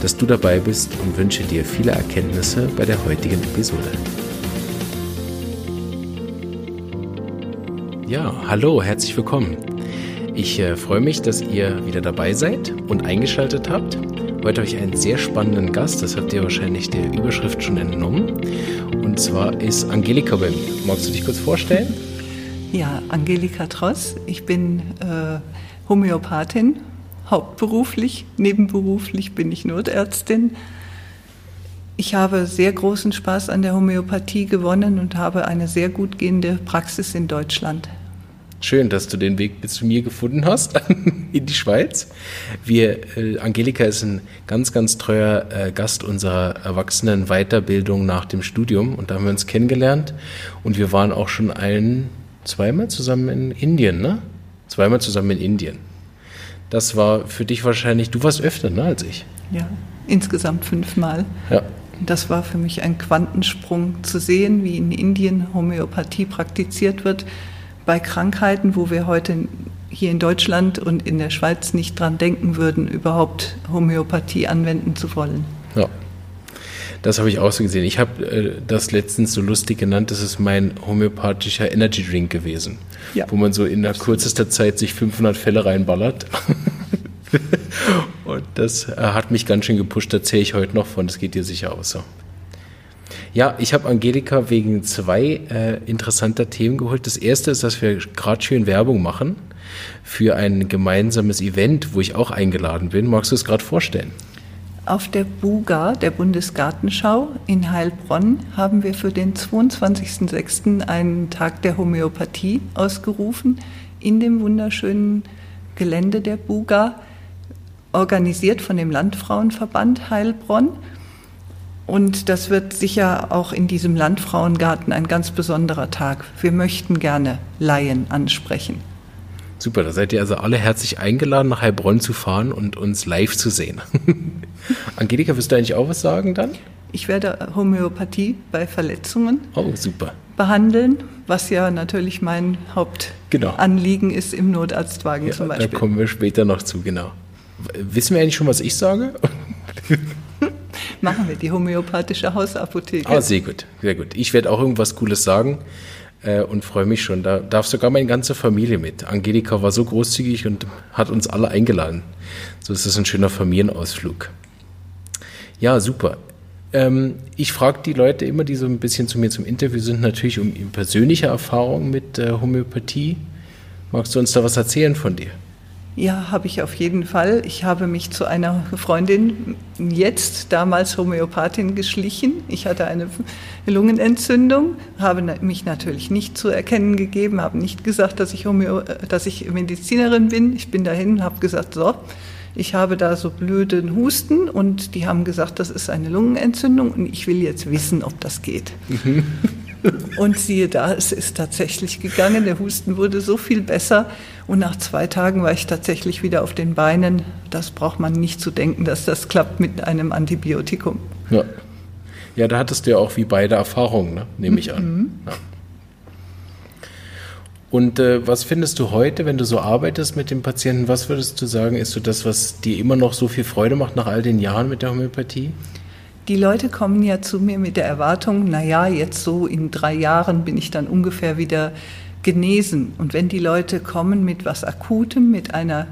dass du dabei bist und wünsche dir viele Erkenntnisse bei der heutigen Episode. Ja, hallo, herzlich willkommen. Ich äh, freue mich, dass ihr wieder dabei seid und eingeschaltet habt. Heute habe ich einen sehr spannenden Gast, das habt ihr wahrscheinlich der Überschrift schon entnommen. Und zwar ist Angelika bei mir. Magst du dich kurz vorstellen? Ja, Angelika Tross. Ich bin äh, Homöopathin hauptberuflich. Nebenberuflich bin ich Notärztin. Ich habe sehr großen Spaß an der Homöopathie gewonnen und habe eine sehr gut gehende Praxis in Deutschland. Schön, dass du den Weg bis zu mir gefunden hast, in die Schweiz. Wir, äh, Angelika ist ein ganz, ganz treuer äh, Gast unserer Erwachsenen-Weiterbildung nach dem Studium und da haben wir uns kennengelernt und wir waren auch schon ein, zweimal zusammen in Indien, ne? Zweimal zusammen in Indien. Das war für dich wahrscheinlich, du warst öfter ne, als ich. Ja, insgesamt fünfmal. Ja. Das war für mich ein Quantensprung zu sehen, wie in Indien Homöopathie praktiziert wird bei Krankheiten, wo wir heute hier in Deutschland und in der Schweiz nicht dran denken würden, überhaupt Homöopathie anwenden zu wollen. Das habe ich auch so gesehen. Ich habe äh, das letztens so lustig genannt, das ist mein homöopathischer Energy Drink gewesen, ja. wo man so in der kürzester Zeit sich 500 Fälle reinballert. Und das äh, hat mich ganz schön gepusht, da zähle ich heute noch von, das geht dir sicher auch so. Ja, ich habe Angelika wegen zwei äh, interessanter Themen geholt. Das erste ist, dass wir gerade schön Werbung machen für ein gemeinsames Event, wo ich auch eingeladen bin. Magst du es gerade vorstellen? Auf der BUGA, der Bundesgartenschau in Heilbronn, haben wir für den 22.06. einen Tag der Homöopathie ausgerufen in dem wunderschönen Gelände der BUGA, organisiert von dem Landfrauenverband Heilbronn. Und das wird sicher auch in diesem Landfrauengarten ein ganz besonderer Tag. Wir möchten gerne Laien ansprechen. Super, da seid ihr also alle herzlich eingeladen, nach Heilbronn zu fahren und uns live zu sehen. Angelika, wirst du eigentlich auch was sagen dann? Ich werde Homöopathie bei Verletzungen oh, super. behandeln, was ja natürlich mein genau. Hauptanliegen genau. ist im Notarztwagen ja, zum Beispiel. Da kommen wir später noch zu, genau. Wissen wir eigentlich schon, was ich sage? Machen wir die homöopathische Hausapotheke. Ah, sehr gut, sehr gut. Ich werde auch irgendwas Cooles sagen äh, und freue mich schon. Da darf sogar meine ganze Familie mit. Angelika war so großzügig und hat uns alle eingeladen. So ist es ein schöner Familienausflug. Ja, super. Ähm, ich frage die Leute immer, die so ein bisschen zu mir zum Interview sind, natürlich um persönliche Erfahrungen mit äh, Homöopathie. Magst du uns da was erzählen von dir? Ja, habe ich auf jeden Fall. Ich habe mich zu einer Freundin, jetzt damals Homöopathin, geschlichen. Ich hatte eine Lungenentzündung, habe mich natürlich nicht zu erkennen gegeben, habe nicht gesagt, dass ich, Homö dass ich Medizinerin bin. Ich bin dahin und habe gesagt, so, ich habe da so blöden Husten und die haben gesagt, das ist eine Lungenentzündung und ich will jetzt wissen, ob das geht. Und siehe da, es ist tatsächlich gegangen. Der Husten wurde so viel besser. Und nach zwei Tagen war ich tatsächlich wieder auf den Beinen. Das braucht man nicht zu denken, dass das klappt mit einem Antibiotikum. Ja, ja da hattest du ja auch wie beide Erfahrungen, ne? nehme ich an. Mhm. Ja. Und äh, was findest du heute, wenn du so arbeitest mit dem Patienten? Was würdest du sagen, ist so das, was dir immer noch so viel Freude macht nach all den Jahren mit der Homöopathie? Die Leute kommen ja zu mir mit der Erwartung, naja, jetzt so in drei Jahren bin ich dann ungefähr wieder genesen. Und wenn die Leute kommen mit was Akutem, mit einer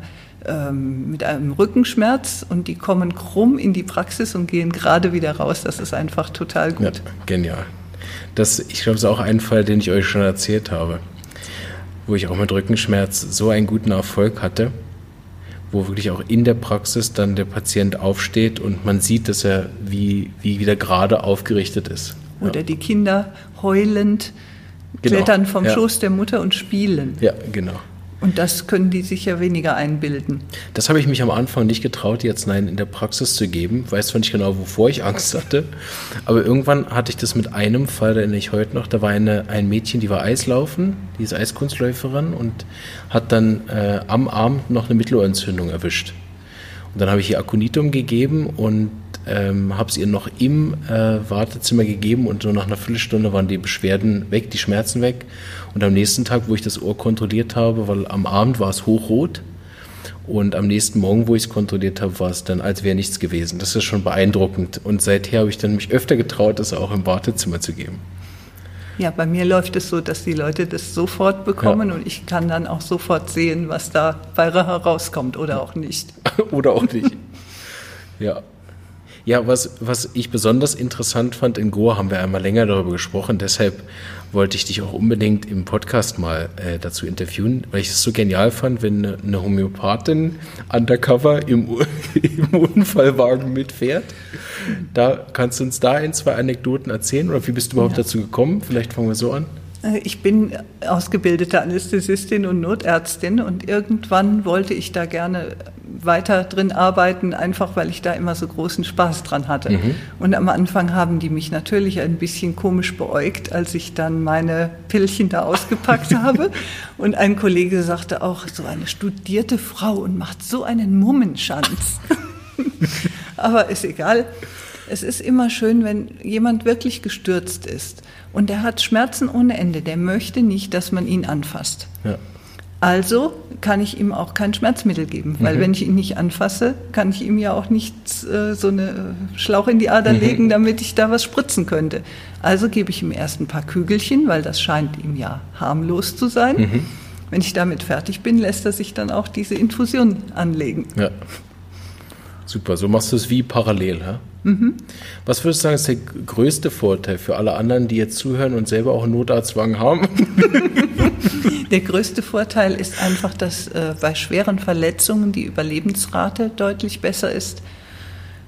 ähm, mit einem Rückenschmerz und die kommen krumm in die Praxis und gehen gerade wieder raus, das ist einfach total gut. Ja, genial. Das, ich glaube, das ist auch ein Fall, den ich euch schon erzählt habe, wo ich auch mit Rückenschmerz so einen guten Erfolg hatte wo wirklich auch in der Praxis dann der Patient aufsteht und man sieht, dass er wie, wie wieder gerade aufgerichtet ist. Oder ja. die Kinder heulend genau. klettern vom ja. Schoß der Mutter und spielen. Ja, genau. Und das können die sicher weniger einbilden. Das habe ich mich am Anfang nicht getraut, die Arzneien in der Praxis zu geben. Weiß zwar nicht genau, wovor ich Angst hatte, aber irgendwann hatte ich das mit einem Fall, da erinnere ich heute noch. Da war eine, ein Mädchen, die war Eislaufen, die ist Eiskunstläuferin und hat dann äh, am Abend noch eine Mittelohrentzündung erwischt. Und dann habe ich ihr Aconitum gegeben und ähm, habe es ihr noch im äh, Wartezimmer gegeben und so nach einer Viertelstunde waren die Beschwerden weg, die Schmerzen weg. Und am nächsten Tag, wo ich das Ohr kontrolliert habe, weil am Abend war es hochrot und am nächsten Morgen, wo ich es kontrolliert habe, war es dann, als wäre nichts gewesen. Das ist schon beeindruckend. Und seither habe ich dann mich öfter getraut, das auch im Wartezimmer zu geben. Ja, bei mir läuft es so, dass die Leute das sofort bekommen ja. und ich kann dann auch sofort sehen, was da bei herauskommt oder auch nicht. oder auch nicht. ja. Ja, was, was ich besonders interessant fand, in Goa haben wir einmal länger darüber gesprochen, deshalb wollte ich dich auch unbedingt im Podcast mal äh, dazu interviewen, weil ich es so genial fand, wenn eine, eine Homöopathin undercover im, im Unfallwagen mitfährt. Da kannst du uns da ein, zwei Anekdoten erzählen oder wie bist du überhaupt ja. dazu gekommen? Vielleicht fangen wir so an. Äh, ich bin ausgebildete Anästhesistin und Notärztin und irgendwann wollte ich da gerne weiter drin arbeiten, einfach weil ich da immer so großen Spaß dran hatte. Mhm. Und am Anfang haben die mich natürlich ein bisschen komisch beäugt, als ich dann meine Pillchen da ausgepackt habe. Und ein Kollege sagte auch, so eine studierte Frau und macht so einen Mummenschanz. Aber ist egal. Es ist immer schön, wenn jemand wirklich gestürzt ist und der hat Schmerzen ohne Ende. Der möchte nicht, dass man ihn anfasst. Ja. Also kann ich ihm auch kein Schmerzmittel geben, weil mhm. wenn ich ihn nicht anfasse, kann ich ihm ja auch nicht äh, so eine Schlauch in die Ader mhm. legen, damit ich da was spritzen könnte. Also gebe ich ihm erst ein paar Kügelchen, weil das scheint ihm ja harmlos zu sein. Mhm. Wenn ich damit fertig bin, lässt er sich dann auch diese Infusion anlegen. Ja. Super, so machst du es wie parallel, ja? Mhm. Was würdest du sagen, ist der größte Vorteil für alle anderen, die jetzt zuhören und selber auch einen Notarztwagen haben? Der größte Vorteil ist einfach, dass äh, bei schweren Verletzungen die Überlebensrate deutlich besser ist.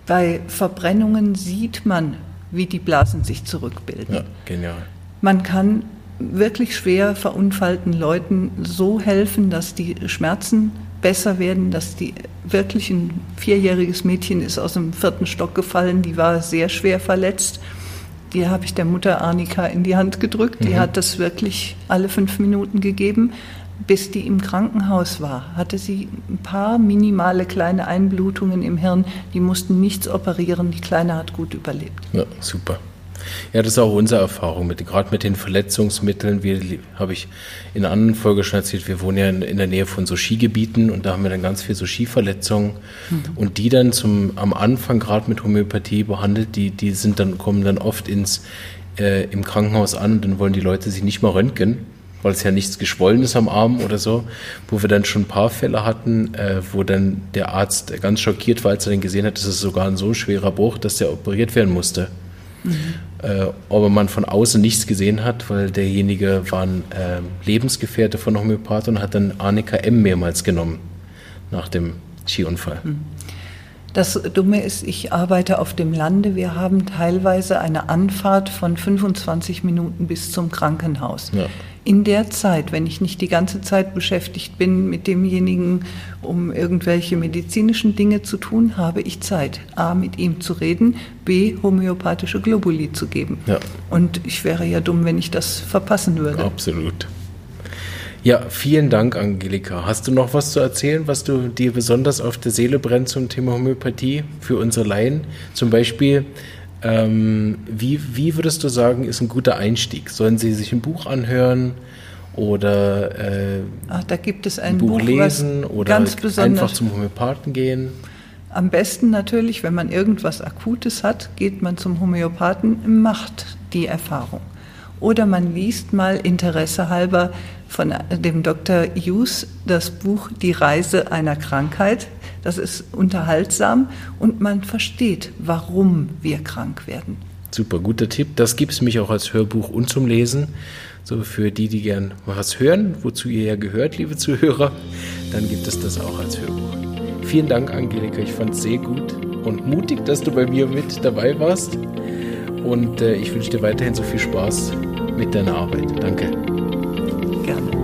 Bei Verbrennungen sieht man, wie die Blasen sich zurückbilden. Ja, genial. Man kann wirklich schwer verunfallten Leuten so helfen, dass die Schmerzen besser werden, dass die wirklich ein vierjähriges Mädchen ist aus dem vierten Stock gefallen, die war sehr schwer verletzt. Die habe ich der Mutter Arnika in die Hand gedrückt. Die mhm. hat das wirklich alle fünf Minuten gegeben. Bis die im Krankenhaus war, hatte sie ein paar minimale kleine Einblutungen im Hirn. Die mussten nichts operieren. Die Kleine hat gut überlebt. Ja, super. Ja, das ist auch unsere Erfahrung mit, gerade mit den Verletzungsmitteln. Wir habe ich in einer anderen Folge schon erzählt, wir wohnen ja in, in der Nähe von so Skigebieten und da haben wir dann ganz viel so Skiverletzungen mhm. und die dann zum am Anfang gerade mit Homöopathie behandelt, die die sind dann kommen dann oft ins äh, im Krankenhaus an und dann wollen die Leute sich nicht mal röntgen, weil es ja nichts geschwollen ist am Arm oder so, wo wir dann schon ein paar Fälle hatten, äh, wo dann der Arzt ganz schockiert war, als er dann gesehen hat, das ist sogar ein so schwerer Bruch, dass der operiert werden musste. Mhm. Äh, aber man von außen nichts gesehen hat, weil derjenige war ein äh, Lebensgefährte von Homöopath und hat dann Arnika M mehrmals genommen nach dem Skiunfall. Mhm. Das Dumme ist, ich arbeite auf dem Lande. Wir haben teilweise eine Anfahrt von 25 Minuten bis zum Krankenhaus. Ja. In der Zeit, wenn ich nicht die ganze Zeit beschäftigt bin mit demjenigen, um irgendwelche medizinischen Dinge zu tun, habe ich Zeit, a, mit ihm zu reden, b, homöopathische Globuli zu geben. Ja. Und ich wäre ja dumm, wenn ich das verpassen würde. Absolut. Ja, vielen Dank, Angelika. Hast du noch was zu erzählen, was du dir besonders auf der Seele brennt zum Thema Homöopathie für unsere Laien? Zum Beispiel, ähm, wie, wie würdest du sagen, ist ein guter Einstieg? Sollen sie sich ein Buch anhören oder äh, Ach, da gibt es ein, ein Buch, Buch lesen oder einfach zum Homöopathen gehen? Am besten natürlich, wenn man irgendwas Akutes hat, geht man zum Homöopathen, macht die Erfahrung. Oder man liest mal Interesse halber von dem Dr. Hughes das Buch Die Reise einer Krankheit. Das ist unterhaltsam und man versteht, warum wir krank werden. Super, guter Tipp. Das gibt es mich auch als Hörbuch und zum Lesen. So für die, die gern was hören, wozu ihr ja gehört, liebe Zuhörer, dann gibt es das auch als Hörbuch. Vielen Dank, Angelika. Ich fand es sehr gut und mutig, dass du bei mir mit dabei warst. Und äh, ich wünsche dir weiterhin so viel Spaß mit deiner Arbeit. Danke. Gerne.